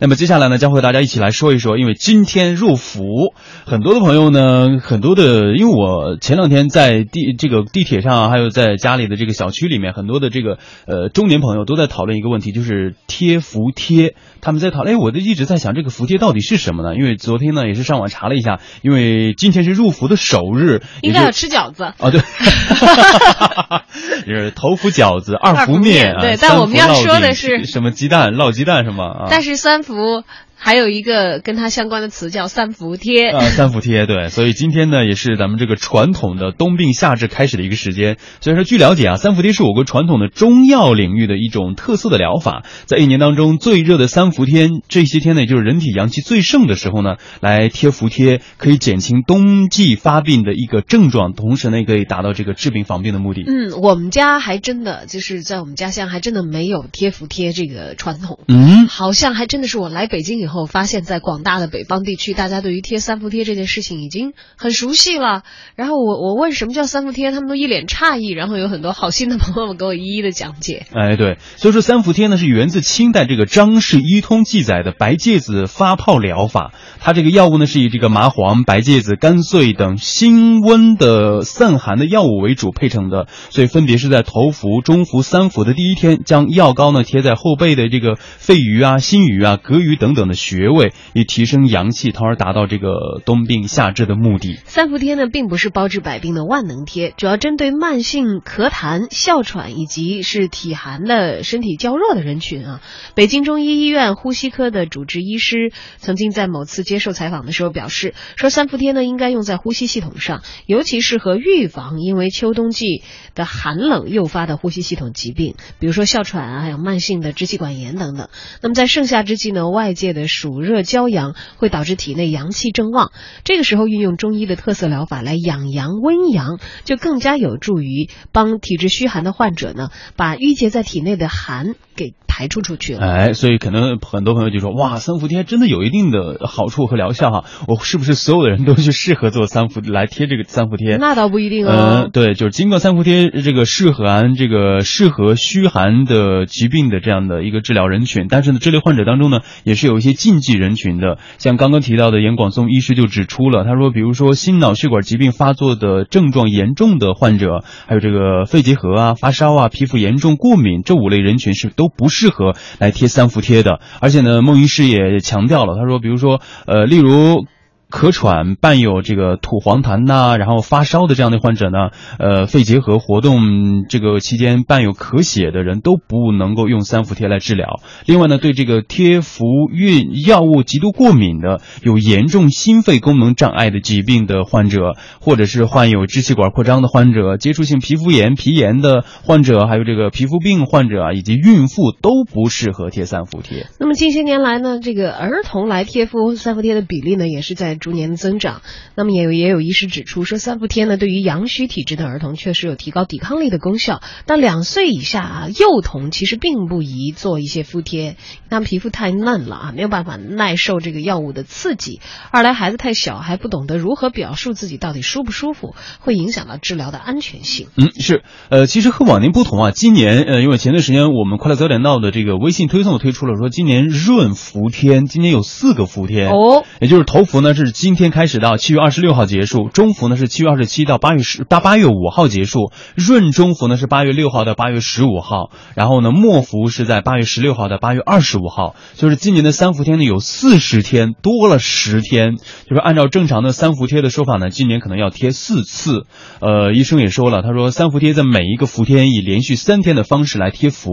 那么接下来呢，将和大家一起来说一说，因为今天入伏，很多的朋友呢，很多的，因为我前两天在地这个地铁上，还有在家里的这个小区里面，很多的这个呃中年朋友都在讨论一个问题，就是贴福贴。他们在讨论，哎，我就一直在想，这个福贴到底是什么呢？因为昨天呢，也是上网查了一下，因为今天是入伏的首日，应该要吃饺子啊，对，就是头伏饺子，二伏面，对，但我们要说的是什么鸡蛋烙鸡蛋是吗？啊，但是三。服还有一个跟它相关的词叫三伏贴。啊，三伏贴对，所以今天呢也是咱们这个传统的冬病夏治开始的一个时间。所以说，据了解啊，三伏贴是我国传统的中药领域的一种特色的疗法，在一年当中最热的三伏天，这些天呢，也就是人体阳气最盛的时候呢，来贴伏贴，可以减轻冬季发病的一个症状，同时呢，也可以达到这个治病防病的目的。嗯，我们家还真的就是在我们家乡还真的没有贴伏贴这个传统，嗯，好像还真的是我来北京以后后发现，在广大的北方地区，大家对于贴三伏贴这件事情已经很熟悉了。然后我我问什么叫三伏贴，他们都一脸诧异。然后有很多好心的朋友们给我一一的讲解。哎，对，所以说三伏贴呢是源自清代这个《张氏医通》记载的白芥子发泡疗法。它这个药物呢是以这个麻黄、白芥子、甘遂等辛温的散寒的药物为主配成的。所以分别是在头伏、中伏、三伏的第一天，将药膏呢贴在后背的这个肺俞啊、心俞啊、膈俞等等的穴位。以提升阳气，从而达到这个冬病夏治的目的。三伏贴呢，并不是包治百病的万能贴，主要针对慢性咳痰、哮喘以及是体寒的身体较弱的人群啊。北京中医医院呼吸科的主治医师曾经在某次接受采访的时候表示，说三伏贴呢应该用在呼吸系统上，尤其适合预防因为秋冬季的寒冷诱发的呼吸系统疾病，比如说哮喘啊，还有慢性的支气管炎等等。那么在盛夏之际呢，外界的暑热骄阳会导致体内阳气正旺，这个时候运用中医的特色疗法来养阳温阳，就更加有助于帮体质虚寒的患者呢，把郁结在体内的寒给。排出出去了，哎，所以可能很多朋友就说，哇，三伏贴真的有一定的好处和疗效哈，我是不是所有的人都去适合做三伏来贴这个三伏贴？那倒不一定哦。嗯，对，就是经过三伏贴这个适合寒这个适合虚寒的疾病的这样的一个治疗人群，但是呢，这类患者当中呢，也是有一些禁忌人群的，像刚刚提到的严广松医师就指出了，他说，比如说心脑血管疾病发作的症状严重的患者，还有这个肺结核啊、发烧啊、皮肤严重过敏这五类人群是都不适。适合来贴三伏贴的，而且呢，孟医师也强调了，他说，比如说，呃，例如。咳喘伴有这个吐黄痰呐，然后发烧的这样的患者呢，呃，肺结核活动这个期间伴有咳血的人都不能够用三伏贴来治疗。另外呢，对这个贴服运药物极度过敏的、有严重心肺功能障碍的疾病的患者，或者是患有支气管扩张的患者、接触性皮肤炎、皮炎的患者，还有这个皮肤病患者啊，以及孕妇都不适合贴三伏贴。那么近些年来呢，这个儿童来贴敷三伏贴的比例呢，也是在。逐年的增长，那么也有也有医师指出说，三伏天呢对于阳虚体质的儿童确实有提高抵抗力的功效，但两岁以下啊幼童其实并不宜做一些敷贴，他们皮肤太嫩了啊，没有办法耐受这个药物的刺激；二来孩子太小，还不懂得如何表述自己到底舒不舒服，会影响到治疗的安全性。嗯，是，呃，其实和往年不同啊，今年呃，因为前段时间我们快乐早点到的这个微信推送推出了说，今年润伏天，今年有四个伏天哦，也就是头伏呢是。今天开始到七月二十六号结束，中伏呢是七月二十七到八月十到八月五号结束，闰中伏呢是八月六号到八月十五号，然后呢末伏是在八月十六号到八月二十五号，就是今年的三伏天呢有四十天，多了十天，就是按照正常的三伏贴的说法呢，今年可能要贴四次。呃，医生也说了，他说三伏贴在每一个伏天以连续三天的方式来贴伏，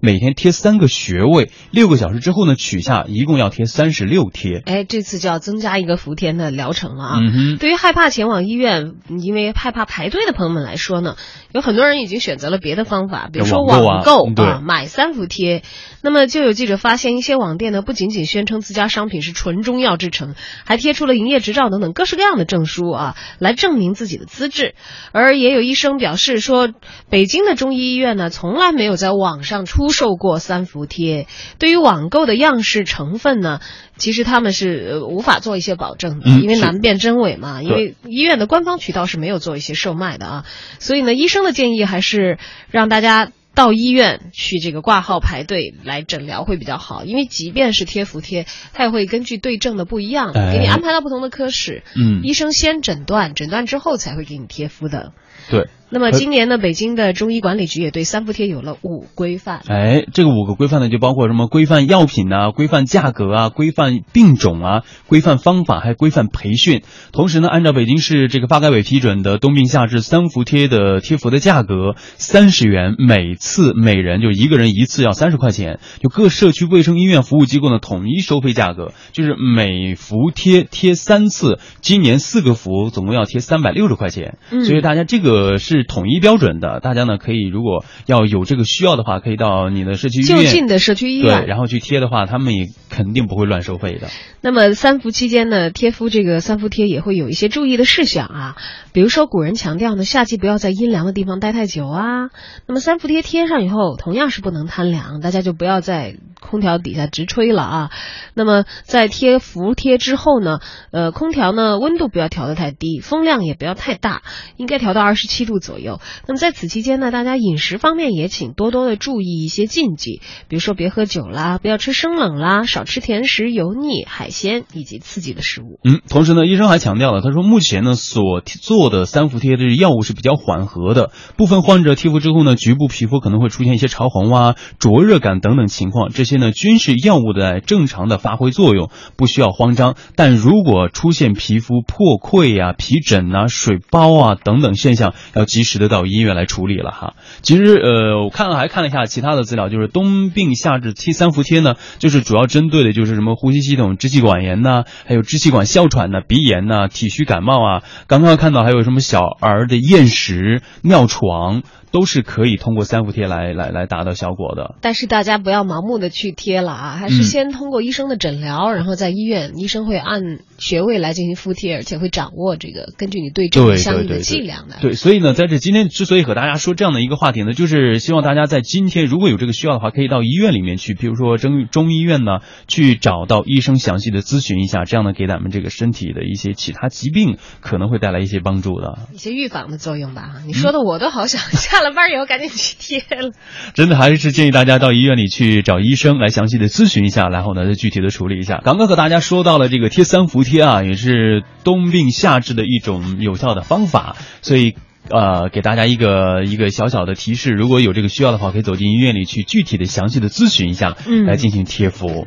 每天贴三个穴位，六个小时之后呢取下，一共要贴三十六贴。哎，这次就要增加一个伏天的疗程了啊！嗯对于害怕前往医院，因为害怕排队的朋友们来说呢，有很多人已经选择了别的方法，比如说网购啊，买三伏贴。那么就有记者发现，一些网店呢，不仅仅宣称自家商品是纯中药制成，还贴出了营业执照等等各式各样的证书啊，来证明自己的资质。而也有医生表示说，北京的中医医院呢，从来没有在网上出售过三伏贴。对于网购的样式成分呢，其实他们是无法做一些保证的，因为难辨真伪嘛。因为医院的官方渠道是没有做一些售卖的啊，所以呢，医生的建议还是让大家。到医院去这个挂号排队来诊疗会比较好，因为即便是贴服贴，它也会根据对症的不一样，给你安排到不同的科室。嗯，医生先诊断，诊断之后才会给你贴敷的。对。那么今年呢，北京的中医管理局也对三伏贴有了五规范。哎，这个五个规范呢，就包括什么规范药品啊、规范价格啊、规范病种啊、规范方法，还规范培训。同时呢，按照北京市这个发改委批准的冬病夏治三伏贴的贴服的价格，三十元每次每人，就一个人一次要三十块钱。就各社区卫生医院服务机构呢，统一收费价格，就是每伏贴贴三次，今年四个服总共要贴三百六十块钱。嗯，所以大家这个是。是统一标准的，大家呢可以如果要有这个需要的话，可以到你的社区医院就近的社区医院，对，然后去贴的话，他们也肯定不会乱收费的。那么三伏期间呢，贴敷这个三伏贴也会有一些注意的事项啊，比如说古人强调呢，夏季不要在阴凉的地方待太久啊。那么三伏贴贴上以后，同样是不能贪凉，大家就不要在空调底下直吹了啊。那么在贴服贴之后呢，呃，空调呢温度不要调得太低，风量也不要太大，应该调到二十七度左。右。那么在此期间呢，大家饮食方面也请多多的注意一些禁忌，比如说别喝酒啦，不要吃生冷啦，少吃甜食、油腻、海鲜以及刺激的食物。嗯，同时呢，医生还强调了，他说目前呢所做的三伏贴的药物是比较缓和的，部分患者贴服之后呢，局部皮肤可能会出现一些潮红啊、灼热感等等情况，这些呢均是药物的正常的发挥作用，不需要慌张。但如果出现皮肤破溃呀、皮疹啊、水包啊等等现象，要及时的到医院来处理了哈。其实呃，我看了还看了一下其他的资料，就是冬病夏治贴三伏贴呢，就是主要针对的就是什么呼吸系统、支气管炎呐，还有支气管哮喘呐、鼻炎呐、体虚感冒啊。刚刚看到还有什么小儿的厌食、尿床。都是可以通过三伏贴来来来达到效果的，但是大家不要盲目的贴了啊，还是先通过医生的诊疗，然后在医院医生会按穴位来进行敷贴，而且会掌握这个根据你对症相应的剂量的。对，所以呢，在这今天之所以和大家说这样的一个话题呢，就是希望大家在今天如果有这个需要的话，可以到医院里面去，比如说中中医院呢，去找到医生详细的咨询一下，这样呢给咱们这个身体的一些其他疾病可能会带来一些帮助的，一些预防的作用吧。你说的我都好想下。下了班以后赶紧去贴了，真的还是建议大家到医院里去找医生来详细的咨询一下，然后呢再具体的处理一下。刚刚和大家说到了这个贴三伏贴啊，也是冬病夏治的一种有效的方法，所以呃给大家一个一个小小的提示，如果有这个需要的话，可以走进医院里去具体的详细的咨询一下，嗯，来进行贴敷。